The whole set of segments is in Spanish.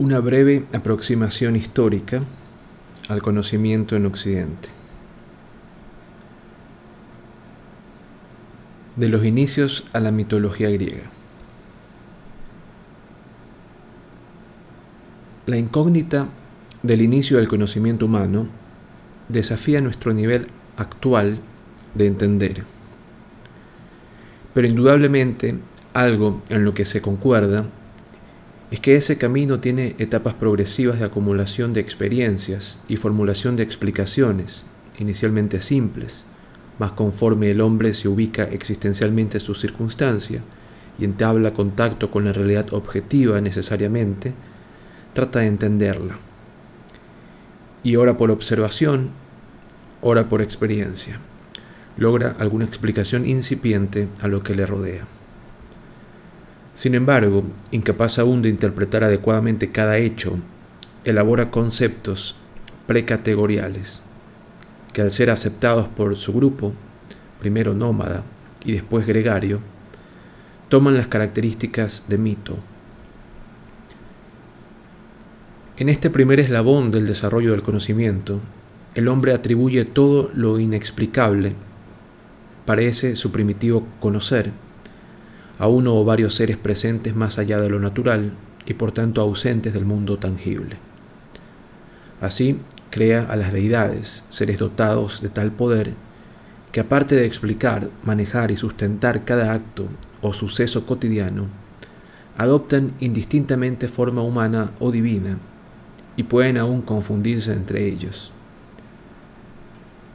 Una breve aproximación histórica al conocimiento en Occidente. De los inicios a la mitología griega. La incógnita del inicio del conocimiento humano desafía nuestro nivel actual de entender. Pero indudablemente algo en lo que se concuerda es que ese camino tiene etapas progresivas de acumulación de experiencias y formulación de explicaciones, inicialmente simples, mas conforme el hombre se ubica existencialmente en su circunstancia y entabla contacto con la realidad objetiva necesariamente, trata de entenderla. Y ora por observación, ora por experiencia. Logra alguna explicación incipiente a lo que le rodea. Sin embargo, incapaz aún de interpretar adecuadamente cada hecho, elabora conceptos precategoriales que al ser aceptados por su grupo, primero nómada y después gregario, toman las características de mito. En este primer eslabón del desarrollo del conocimiento, el hombre atribuye todo lo inexplicable, parece su primitivo conocer, a uno o varios seres presentes más allá de lo natural y por tanto ausentes del mundo tangible. Así, crea a las deidades, seres dotados de tal poder, que aparte de explicar, manejar y sustentar cada acto o suceso cotidiano, adoptan indistintamente forma humana o divina y pueden aún confundirse entre ellos.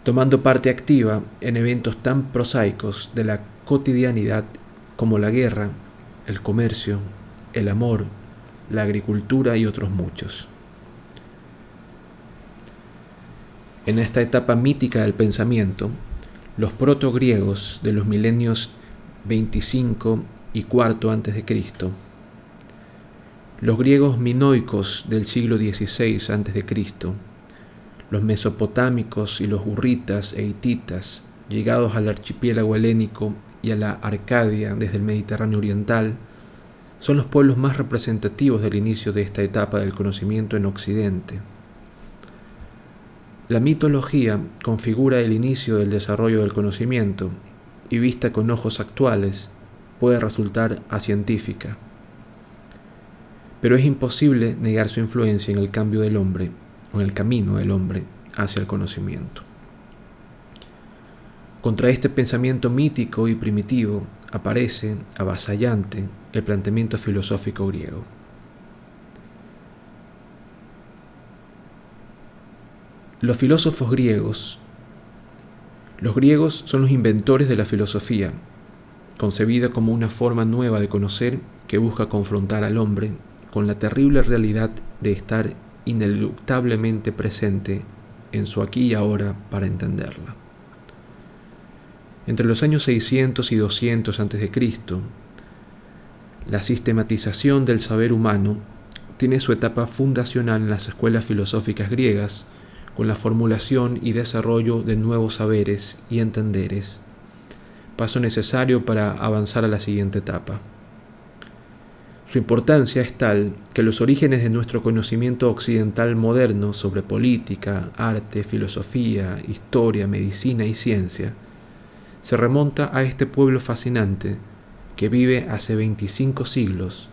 Tomando parte activa en eventos tan prosaicos de la cotidianidad como la guerra, el comercio, el amor, la agricultura y otros muchos. En esta etapa mítica del pensamiento, los protogriegos de los milenios 25 y cuarto antes de Cristo, los griegos minoicos del siglo XVI antes de los mesopotámicos y los hurritas e hititas llegados al archipiélago helénico y a la Arcadia desde el Mediterráneo oriental, son los pueblos más representativos del inicio de esta etapa del conocimiento en Occidente. La mitología configura el inicio del desarrollo del conocimiento y vista con ojos actuales puede resultar científica. Pero es imposible negar su influencia en el cambio del hombre o en el camino del hombre hacia el conocimiento. Contra este pensamiento mítico y primitivo aparece, avasallante, el planteamiento filosófico griego. Los filósofos griegos, los griegos son los inventores de la filosofía, concebida como una forma nueva de conocer que busca confrontar al hombre con la terrible realidad de estar ineluctablemente presente en su aquí y ahora para entenderla. Entre los años 600 y 200 a.C., la sistematización del saber humano tiene su etapa fundacional en las escuelas filosóficas griegas, con la formulación y desarrollo de nuevos saberes y entenderes, paso necesario para avanzar a la siguiente etapa. Su importancia es tal que los orígenes de nuestro conocimiento occidental moderno sobre política, arte, filosofía, historia, medicina y ciencia se remonta a este pueblo fascinante que vive hace 25 siglos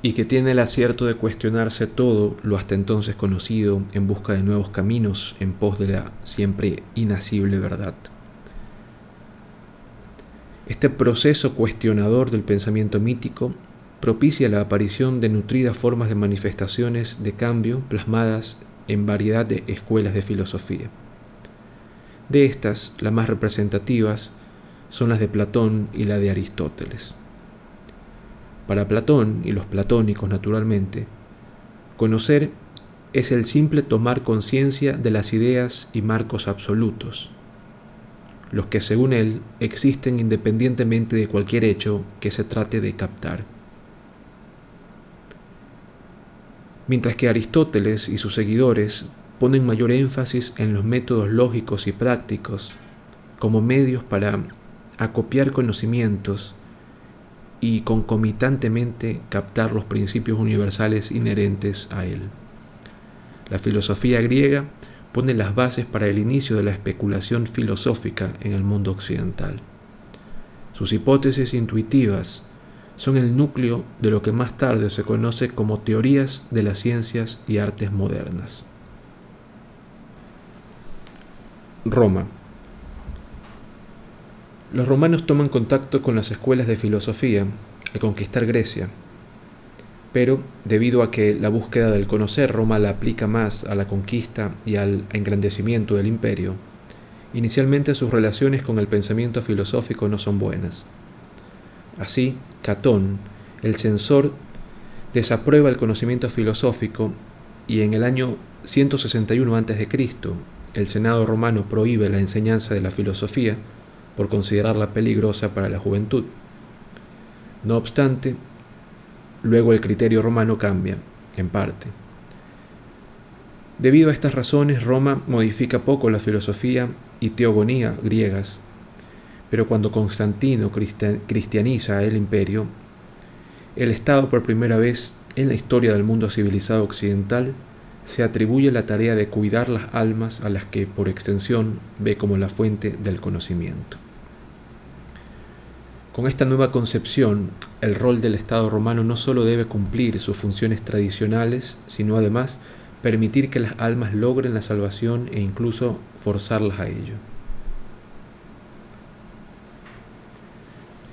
y que tiene el acierto de cuestionarse todo lo hasta entonces conocido en busca de nuevos caminos en pos de la siempre inacible verdad. Este proceso cuestionador del pensamiento mítico propicia la aparición de nutridas formas de manifestaciones de cambio plasmadas en variedad de escuelas de filosofía. De estas, las más representativas son las de Platón y la de Aristóteles. Para Platón y los platónicos naturalmente, conocer es el simple tomar conciencia de las ideas y marcos absolutos, los que según él existen independientemente de cualquier hecho que se trate de captar. Mientras que Aristóteles y sus seguidores ponen mayor énfasis en los métodos lógicos y prácticos como medios para acopiar conocimientos y concomitantemente captar los principios universales inherentes a él. La filosofía griega pone las bases para el inicio de la especulación filosófica en el mundo occidental. Sus hipótesis intuitivas son el núcleo de lo que más tarde se conoce como teorías de las ciencias y artes modernas. Roma. Los romanos toman contacto con las escuelas de filosofía al conquistar Grecia, pero debido a que la búsqueda del conocer Roma la aplica más a la conquista y al engrandecimiento del imperio, inicialmente sus relaciones con el pensamiento filosófico no son buenas. Así, Catón, el censor, desaprueba el conocimiento filosófico y en el año 161 a.C., el Senado romano prohíbe la enseñanza de la filosofía por considerarla peligrosa para la juventud. No obstante, Luego el criterio romano cambia, en parte. Debido a estas razones, Roma modifica poco la filosofía y teogonía griegas, pero cuando Constantino cristianiza el imperio, el Estado por primera vez en la historia del mundo civilizado occidental se atribuye la tarea de cuidar las almas a las que por extensión ve como la fuente del conocimiento. Con esta nueva concepción, el rol del Estado romano no solo debe cumplir sus funciones tradicionales, sino además permitir que las almas logren la salvación e incluso forzarlas a ello.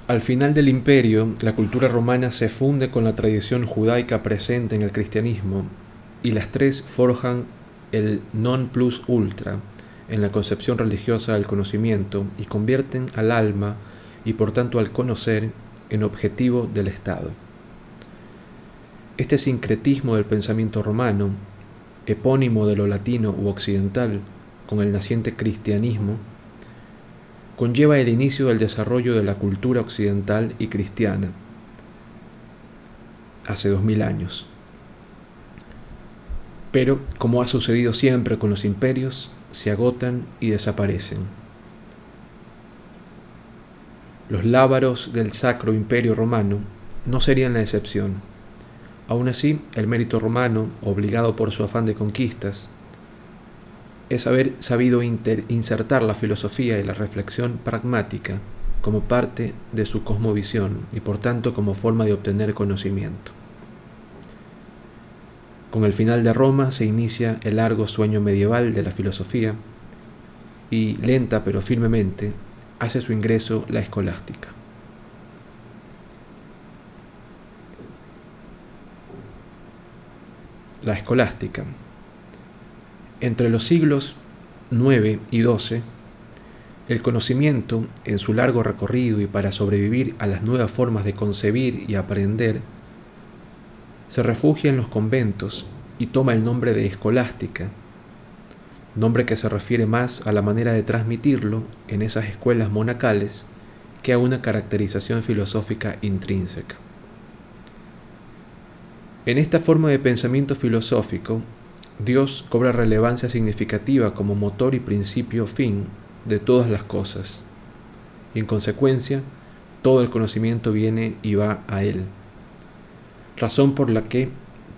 Al final del imperio, la cultura romana se funde con la tradición judaica presente en el cristianismo y las tres forjan el non plus ultra en la concepción religiosa del conocimiento y convierten al alma y por tanto al conocer en objetivo del Estado. Este sincretismo del pensamiento romano, epónimo de lo latino u occidental con el naciente cristianismo, conlleva el inicio del desarrollo de la cultura occidental y cristiana hace dos mil años. Pero, como ha sucedido siempre con los imperios, se agotan y desaparecen. Los lábaros del Sacro Imperio Romano no serían la excepción. Aún así, el mérito romano, obligado por su afán de conquistas, es haber sabido insertar la filosofía y la reflexión pragmática como parte de su cosmovisión y por tanto como forma de obtener conocimiento. Con el final de Roma se inicia el largo sueño medieval de la filosofía y lenta pero firmemente hace su ingreso la escolástica. La escolástica. Entre los siglos IX y XII, el conocimiento, en su largo recorrido y para sobrevivir a las nuevas formas de concebir y aprender, se refugia en los conventos y toma el nombre de escolástica nombre que se refiere más a la manera de transmitirlo en esas escuelas monacales que a una caracterización filosófica intrínseca. En esta forma de pensamiento filosófico, Dios cobra relevancia significativa como motor y principio fin de todas las cosas, y en consecuencia, todo el conocimiento viene y va a Él. Razón por la que,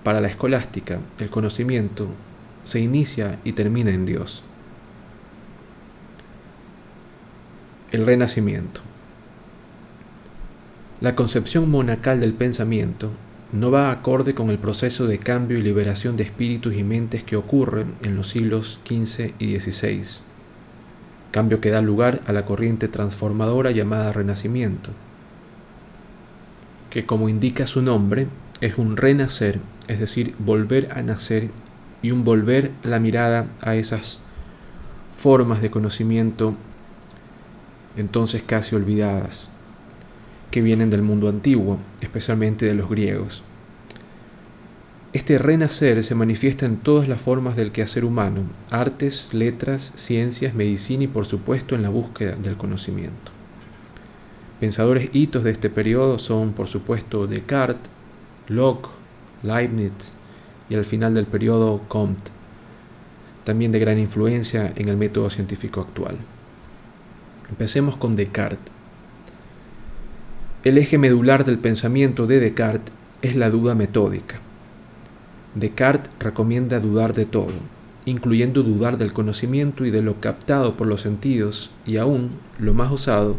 para la escolástica, el conocimiento se inicia y termina en Dios. El renacimiento. La concepción monacal del pensamiento no va acorde con el proceso de cambio y liberación de espíritus y mentes que ocurre en los siglos XV y XVI, cambio que da lugar a la corriente transformadora llamada Renacimiento, que como indica su nombre, es un renacer, es decir, volver a nacer y un volver la mirada a esas formas de conocimiento entonces casi olvidadas que vienen del mundo antiguo, especialmente de los griegos. Este renacer se manifiesta en todas las formas del quehacer humano, artes, letras, ciencias, medicina y por supuesto en la búsqueda del conocimiento. Pensadores hitos de este periodo son por supuesto Descartes, Locke, Leibniz, y al final del periodo Comte, también de gran influencia en el método científico actual. Empecemos con Descartes. El eje medular del pensamiento de Descartes es la duda metódica. Descartes recomienda dudar de todo, incluyendo dudar del conocimiento y de lo captado por los sentidos, y aún, lo más osado,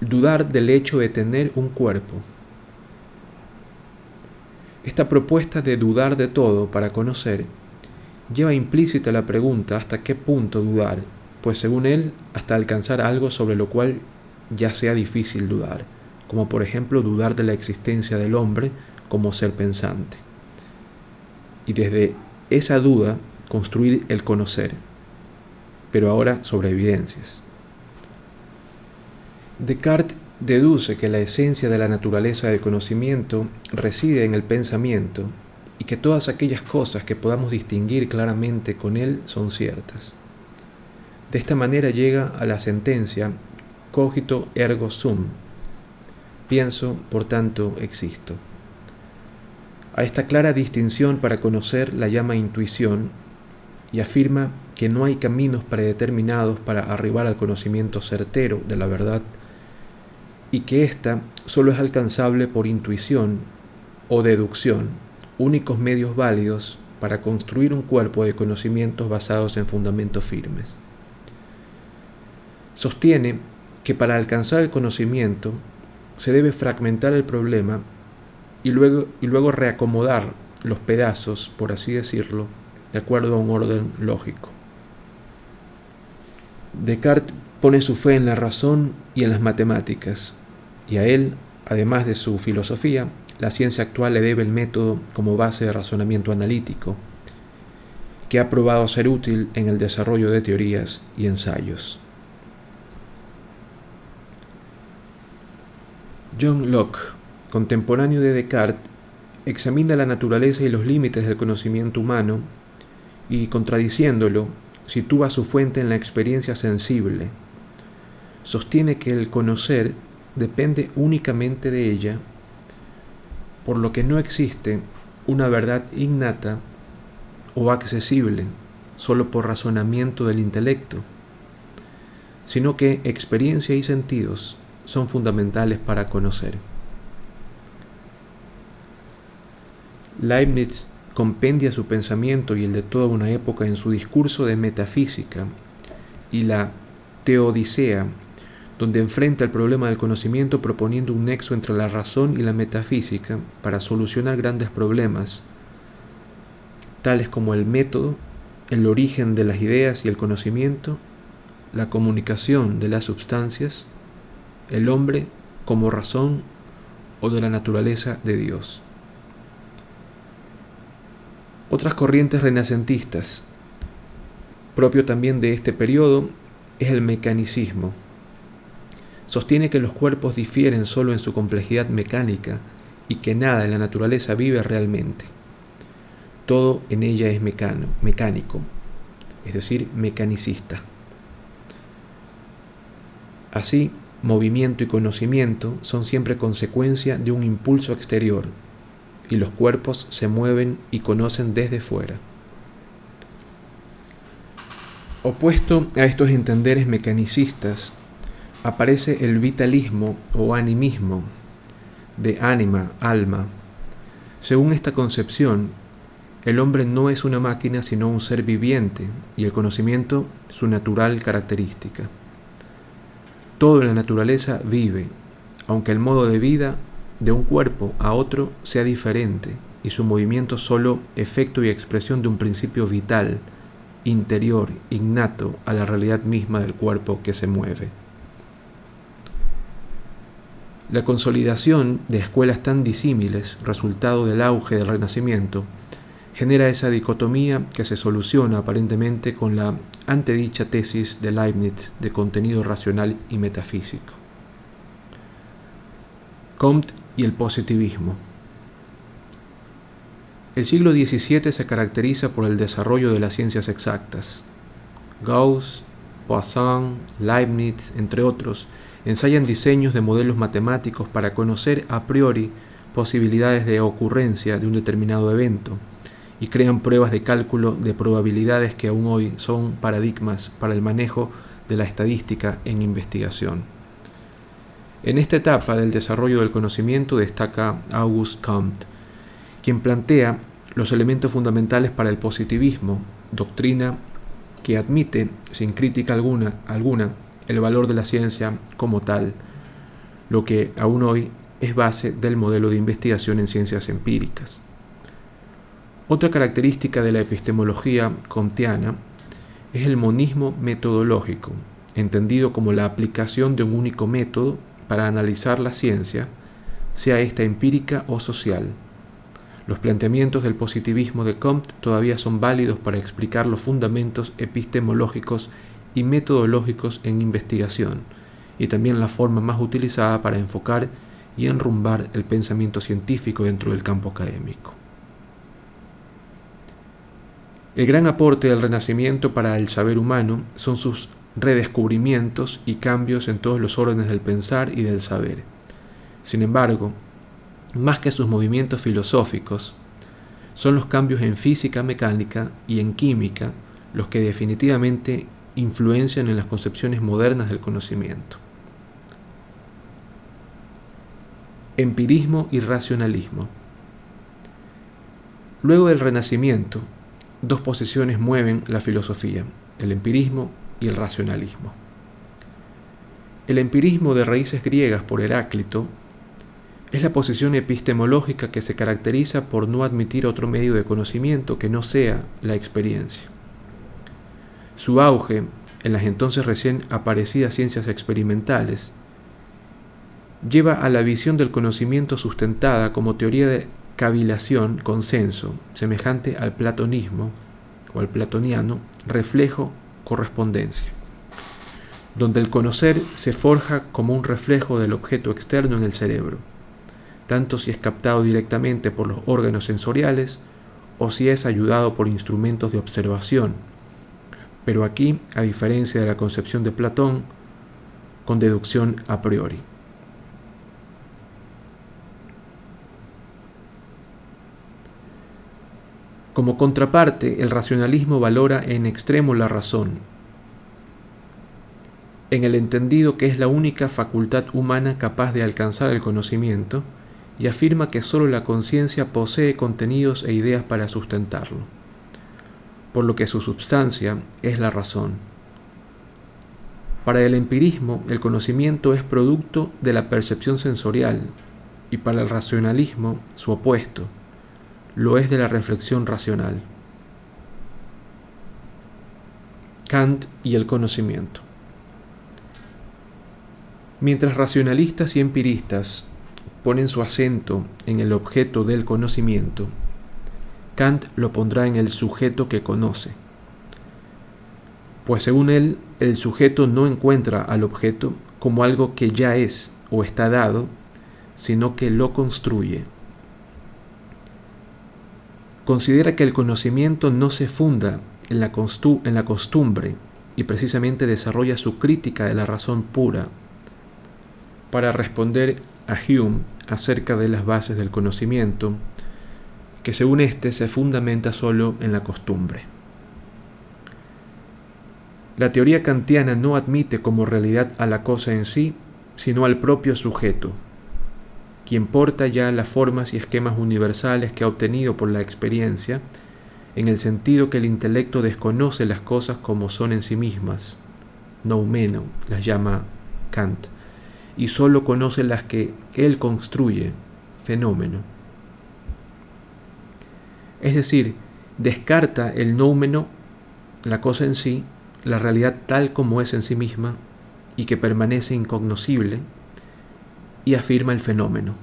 dudar del hecho de tener un cuerpo. Esta propuesta de dudar de todo para conocer lleva implícita la pregunta hasta qué punto dudar, pues según él, hasta alcanzar algo sobre lo cual ya sea difícil dudar, como por ejemplo dudar de la existencia del hombre como ser pensante. Y desde esa duda construir el conocer, pero ahora sobre evidencias. Descartes deduce que la esencia de la naturaleza del conocimiento reside en el pensamiento y que todas aquellas cosas que podamos distinguir claramente con él son ciertas. De esta manera llega a la sentencia cogito ergo sum. Pienso, por tanto, existo. A esta clara distinción para conocer la llama intuición y afirma que no hay caminos predeterminados para arribar al conocimiento certero de la verdad y que ésta solo es alcanzable por intuición o deducción, únicos medios válidos para construir un cuerpo de conocimientos basados en fundamentos firmes. Sostiene que para alcanzar el conocimiento se debe fragmentar el problema y luego, y luego reacomodar los pedazos, por así decirlo, de acuerdo a un orden lógico. Descartes pone su fe en la razón y en las matemáticas, y a él, además de su filosofía, la ciencia actual le debe el método como base de razonamiento analítico, que ha probado ser útil en el desarrollo de teorías y ensayos. John Locke, contemporáneo de Descartes, examina la naturaleza y los límites del conocimiento humano y, contradiciéndolo, sitúa su fuente en la experiencia sensible. Sostiene que el conocer depende únicamente de ella, por lo que no existe una verdad innata o accesible solo por razonamiento del intelecto, sino que experiencia y sentidos son fundamentales para conocer. Leibniz compendia su pensamiento y el de toda una época en su discurso de metafísica y la Teodicea donde enfrenta el problema del conocimiento proponiendo un nexo entre la razón y la metafísica para solucionar grandes problemas, tales como el método, el origen de las ideas y el conocimiento, la comunicación de las sustancias, el hombre como razón o de la naturaleza de Dios. Otras corrientes renacentistas, propio también de este periodo, es el mecanicismo sostiene que los cuerpos difieren solo en su complejidad mecánica y que nada en la naturaleza vive realmente. Todo en ella es mecano, mecánico, es decir, mecanicista. Así, movimiento y conocimiento son siempre consecuencia de un impulso exterior, y los cuerpos se mueven y conocen desde fuera. Opuesto a estos entenderes mecanicistas, aparece el vitalismo o animismo de ánima, alma. Según esta concepción, el hombre no es una máquina sino un ser viviente y el conocimiento su natural característica. Todo en la naturaleza vive, aunque el modo de vida de un cuerpo a otro sea diferente y su movimiento solo efecto y expresión de un principio vital, interior, innato a la realidad misma del cuerpo que se mueve. La consolidación de escuelas tan disímiles, resultado del auge del Renacimiento, genera esa dicotomía que se soluciona aparentemente con la antedicha tesis de Leibniz de contenido racional y metafísico. Comte y el positivismo. El siglo XVII se caracteriza por el desarrollo de las ciencias exactas. Gauss, Poisson, Leibniz, entre otros, ensayan diseños de modelos matemáticos para conocer a priori posibilidades de ocurrencia de un determinado evento y crean pruebas de cálculo de probabilidades que aún hoy son paradigmas para el manejo de la estadística en investigación. En esta etapa del desarrollo del conocimiento destaca Auguste Comte, quien plantea los elementos fundamentales para el positivismo, doctrina que admite, sin crítica alguna, alguna, el valor de la ciencia como tal, lo que aún hoy es base del modelo de investigación en ciencias empíricas. Otra característica de la epistemología comtiana es el monismo metodológico, entendido como la aplicación de un único método para analizar la ciencia, sea esta empírica o social. Los planteamientos del positivismo de Comte todavía son válidos para explicar los fundamentos epistemológicos y metodológicos en investigación, y también la forma más utilizada para enfocar y enrumbar el pensamiento científico dentro del campo académico. El gran aporte del Renacimiento para el saber humano son sus redescubrimientos y cambios en todos los órdenes del pensar y del saber. Sin embargo, más que sus movimientos filosóficos, son los cambios en física mecánica y en química los que definitivamente influencian en las concepciones modernas del conocimiento. Empirismo y racionalismo. Luego del Renacimiento, dos posiciones mueven la filosofía, el empirismo y el racionalismo. El empirismo de raíces griegas por Heráclito es la posición epistemológica que se caracteriza por no admitir otro medio de conocimiento que no sea la experiencia. Su auge en las entonces recién aparecidas ciencias experimentales lleva a la visión del conocimiento sustentada como teoría de cavilación, consenso, semejante al platonismo o al platoniano, reflejo, correspondencia, donde el conocer se forja como un reflejo del objeto externo en el cerebro, tanto si es captado directamente por los órganos sensoriales o si es ayudado por instrumentos de observación. Pero aquí, a diferencia de la concepción de Platón, con deducción a priori. Como contraparte, el racionalismo valora en extremo la razón, en el entendido que es la única facultad humana capaz de alcanzar el conocimiento, y afirma que sólo la conciencia posee contenidos e ideas para sustentarlo, por lo que su substancia es la razón. Para el empirismo, el conocimiento es producto de la percepción sensorial, y para el racionalismo, su opuesto, lo es de la reflexión racional. Kant y el conocimiento. Mientras racionalistas y empiristas ponen su acento en el objeto del conocimiento, Kant lo pondrá en el sujeto que conoce. Pues según él, el sujeto no encuentra al objeto como algo que ya es o está dado, sino que lo construye considera que el conocimiento no se funda en la, en la costumbre y precisamente desarrolla su crítica de la razón pura para responder a Hume acerca de las bases del conocimiento, que según éste se fundamenta solo en la costumbre. La teoría kantiana no admite como realidad a la cosa en sí, sino al propio sujeto, quien porta ya las formas y esquemas universales que ha obtenido por la experiencia, en el sentido que el intelecto desconoce las cosas como son en sí mismas, no menos las llama Kant, y sólo conoce las que él construye, fenómeno. Es decir, descarta el noumeno, la cosa en sí, la realidad tal como es en sí misma y que permanece incognoscible, y afirma el fenómeno.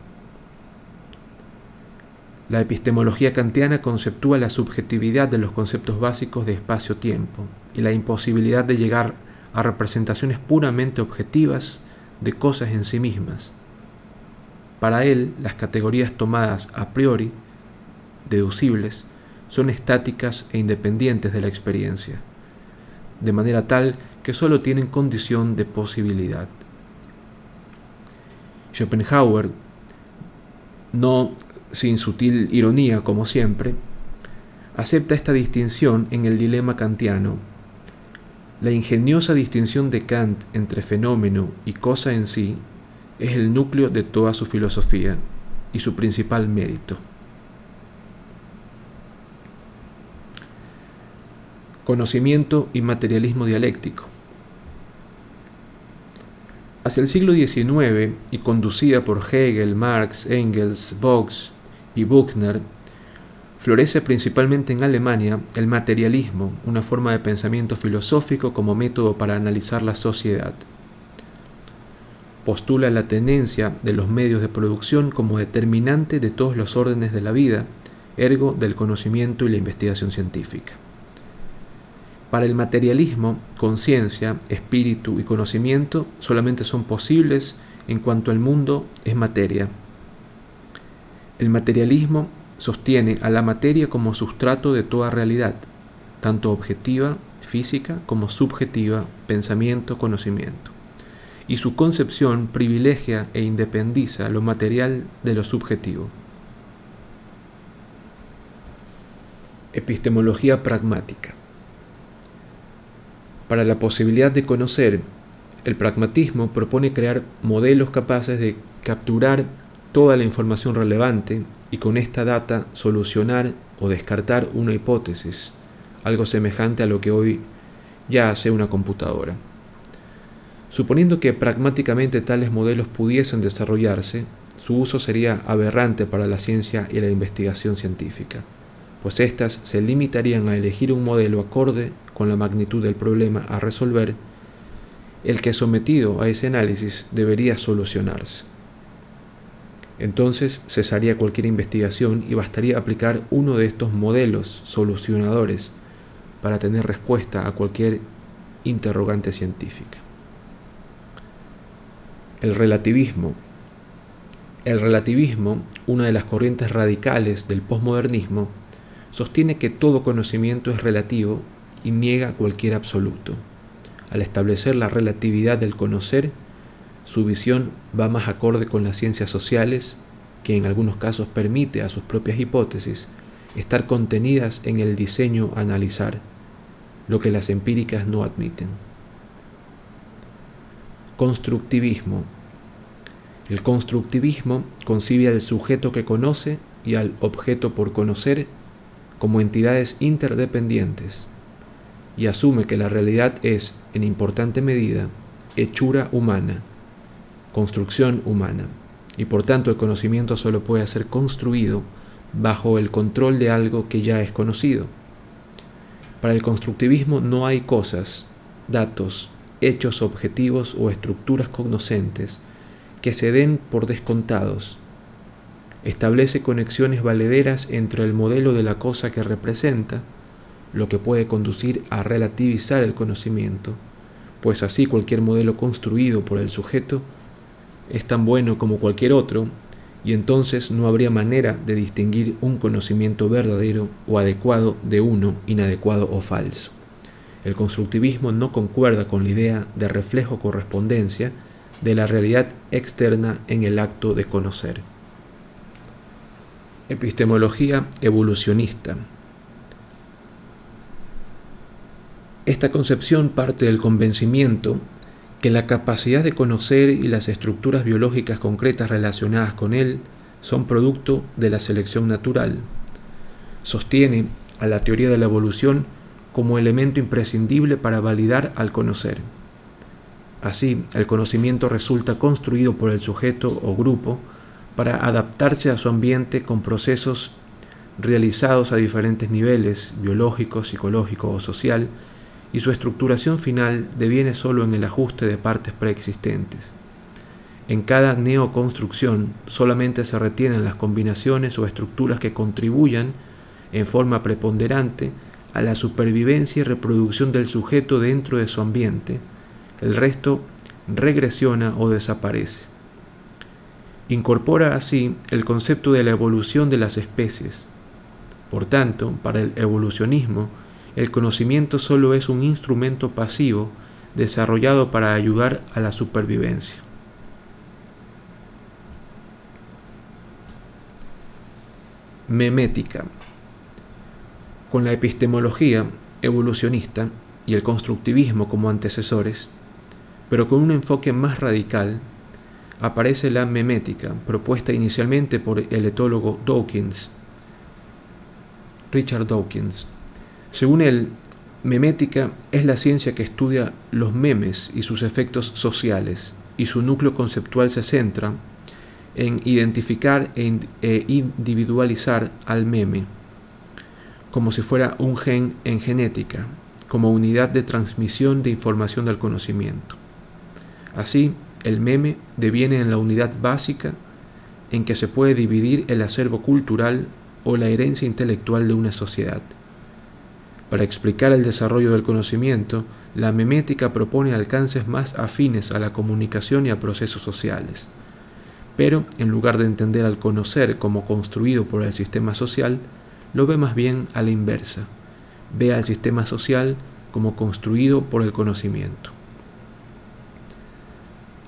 La epistemología kantiana conceptúa la subjetividad de los conceptos básicos de espacio-tiempo y la imposibilidad de llegar a representaciones puramente objetivas de cosas en sí mismas. Para él, las categorías tomadas a priori, deducibles, son estáticas e independientes de la experiencia, de manera tal que sólo tienen condición de posibilidad. Schopenhauer, no sin sutil ironía como siempre, acepta esta distinción en el dilema kantiano. La ingeniosa distinción de Kant entre fenómeno y cosa en sí es el núcleo de toda su filosofía y su principal mérito. Conocimiento y materialismo dialéctico. Hacia el siglo XIX y conducida por Hegel, Marx, Engels, Vox y Buchner, florece principalmente en Alemania el materialismo, una forma de pensamiento filosófico como método para analizar la sociedad. Postula la tenencia de los medios de producción como determinante de todos los órdenes de la vida, ergo del conocimiento y la investigación científica. Para el materialismo, conciencia, espíritu y conocimiento solamente son posibles en cuanto el mundo es materia. El materialismo sostiene a la materia como sustrato de toda realidad, tanto objetiva, física, como subjetiva, pensamiento, conocimiento. Y su concepción privilegia e independiza lo material de lo subjetivo. Epistemología pragmática. Para la posibilidad de conocer, el pragmatismo propone crear modelos capaces de capturar toda la información relevante y con esta data solucionar o descartar una hipótesis, algo semejante a lo que hoy ya hace una computadora. Suponiendo que pragmáticamente tales modelos pudiesen desarrollarse, su uso sería aberrante para la ciencia y la investigación científica pues éstas se limitarían a elegir un modelo acorde con la magnitud del problema a resolver, el que sometido a ese análisis debería solucionarse. Entonces cesaría cualquier investigación y bastaría aplicar uno de estos modelos solucionadores para tener respuesta a cualquier interrogante científica. El relativismo. El relativismo, una de las corrientes radicales del posmodernismo, sostiene que todo conocimiento es relativo y niega cualquier absoluto. Al establecer la relatividad del conocer, su visión va más acorde con las ciencias sociales, que en algunos casos permite a sus propias hipótesis estar contenidas en el diseño a analizar, lo que las empíricas no admiten. Constructivismo. El constructivismo concibe al sujeto que conoce y al objeto por conocer como entidades interdependientes y asume que la realidad es, en importante medida, hechura humana, construcción humana, y por tanto el conocimiento solo puede ser construido bajo el control de algo que ya es conocido. Para el constructivismo no hay cosas, datos, hechos objetivos o estructuras cognoscentes que se den por descontados establece conexiones valederas entre el modelo de la cosa que representa, lo que puede conducir a relativizar el conocimiento, pues así cualquier modelo construido por el sujeto es tan bueno como cualquier otro, y entonces no habría manera de distinguir un conocimiento verdadero o adecuado de uno inadecuado o falso. El constructivismo no concuerda con la idea de reflejo-correspondencia de la realidad externa en el acto de conocer. Epistemología evolucionista. Esta concepción parte del convencimiento que la capacidad de conocer y las estructuras biológicas concretas relacionadas con él son producto de la selección natural. Sostiene a la teoría de la evolución como elemento imprescindible para validar al conocer. Así, el conocimiento resulta construido por el sujeto o grupo para adaptarse a su ambiente con procesos realizados a diferentes niveles, biológico, psicológico o social, y su estructuración final deviene solo en el ajuste de partes preexistentes. En cada neoconstrucción solamente se retienen las combinaciones o estructuras que contribuyan en forma preponderante a la supervivencia y reproducción del sujeto dentro de su ambiente. El resto regresiona o desaparece. Incorpora así el concepto de la evolución de las especies. Por tanto, para el evolucionismo, el conocimiento solo es un instrumento pasivo desarrollado para ayudar a la supervivencia. Memética. Con la epistemología evolucionista y el constructivismo como antecesores, pero con un enfoque más radical, aparece la memética, propuesta inicialmente por el etólogo Dawkins, Richard Dawkins. Según él, memética es la ciencia que estudia los memes y sus efectos sociales, y su núcleo conceptual se centra en identificar e, e individualizar al meme, como si fuera un gen en genética, como unidad de transmisión de información del conocimiento. Así, el meme deviene en la unidad básica en que se puede dividir el acervo cultural o la herencia intelectual de una sociedad. Para explicar el desarrollo del conocimiento, la memética propone alcances más afines a la comunicación y a procesos sociales. Pero, en lugar de entender al conocer como construido por el sistema social, lo ve más bien a la inversa. Ve al sistema social como construido por el conocimiento.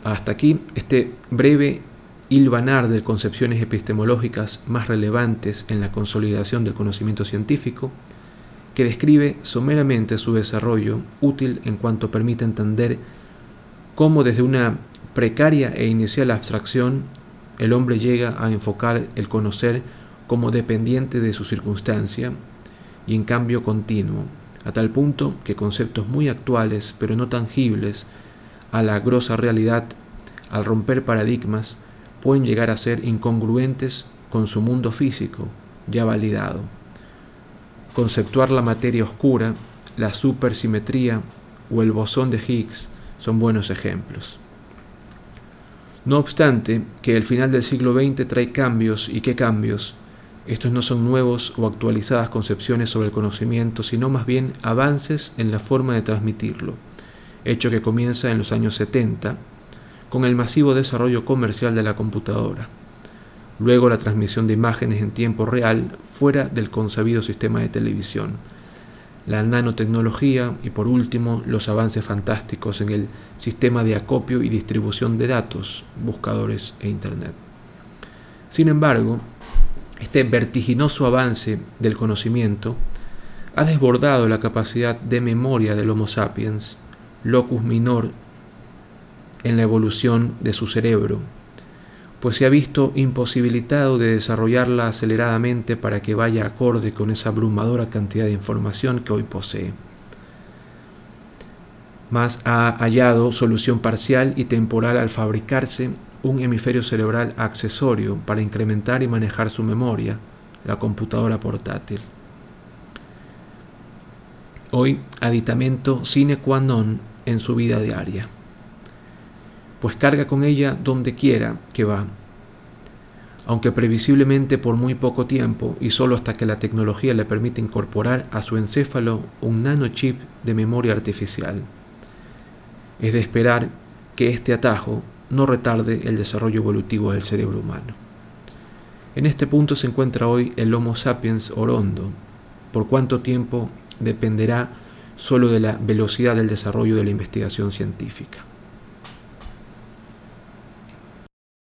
Hasta aquí este breve hilvanar de concepciones epistemológicas más relevantes en la consolidación del conocimiento científico, que describe someramente su desarrollo, útil en cuanto permite entender cómo desde una precaria e inicial abstracción el hombre llega a enfocar el conocer como dependiente de su circunstancia y en cambio continuo, a tal punto que conceptos muy actuales pero no tangibles a la grosa realidad, al romper paradigmas, pueden llegar a ser incongruentes con su mundo físico ya validado. Conceptuar la materia oscura, la supersimetría o el bosón de Higgs son buenos ejemplos. No obstante, que el final del siglo XX trae cambios y qué cambios, estos no son nuevos o actualizadas concepciones sobre el conocimiento, sino más bien avances en la forma de transmitirlo hecho que comienza en los años 70 con el masivo desarrollo comercial de la computadora. Luego la transmisión de imágenes en tiempo real fuera del concebido sistema de televisión. La nanotecnología y por último los avances fantásticos en el sistema de acopio y distribución de datos, buscadores e Internet. Sin embargo, este vertiginoso avance del conocimiento ha desbordado la capacidad de memoria del Homo sapiens locus minor en la evolución de su cerebro, pues se ha visto imposibilitado de desarrollarla aceleradamente para que vaya acorde con esa abrumadora cantidad de información que hoy posee. Más ha hallado solución parcial y temporal al fabricarse un hemisferio cerebral accesorio para incrementar y manejar su memoria, la computadora portátil. Hoy, aditamento sine qua non en su vida diaria, pues carga con ella donde quiera que va, aunque previsiblemente por muy poco tiempo y solo hasta que la tecnología le permite incorporar a su encéfalo un nanochip de memoria artificial. Es de esperar que este atajo no retarde el desarrollo evolutivo del cerebro humano. En este punto se encuentra hoy el Homo sapiens orondo. Por cuánto tiempo dependerá solo de la velocidad del desarrollo de la investigación científica.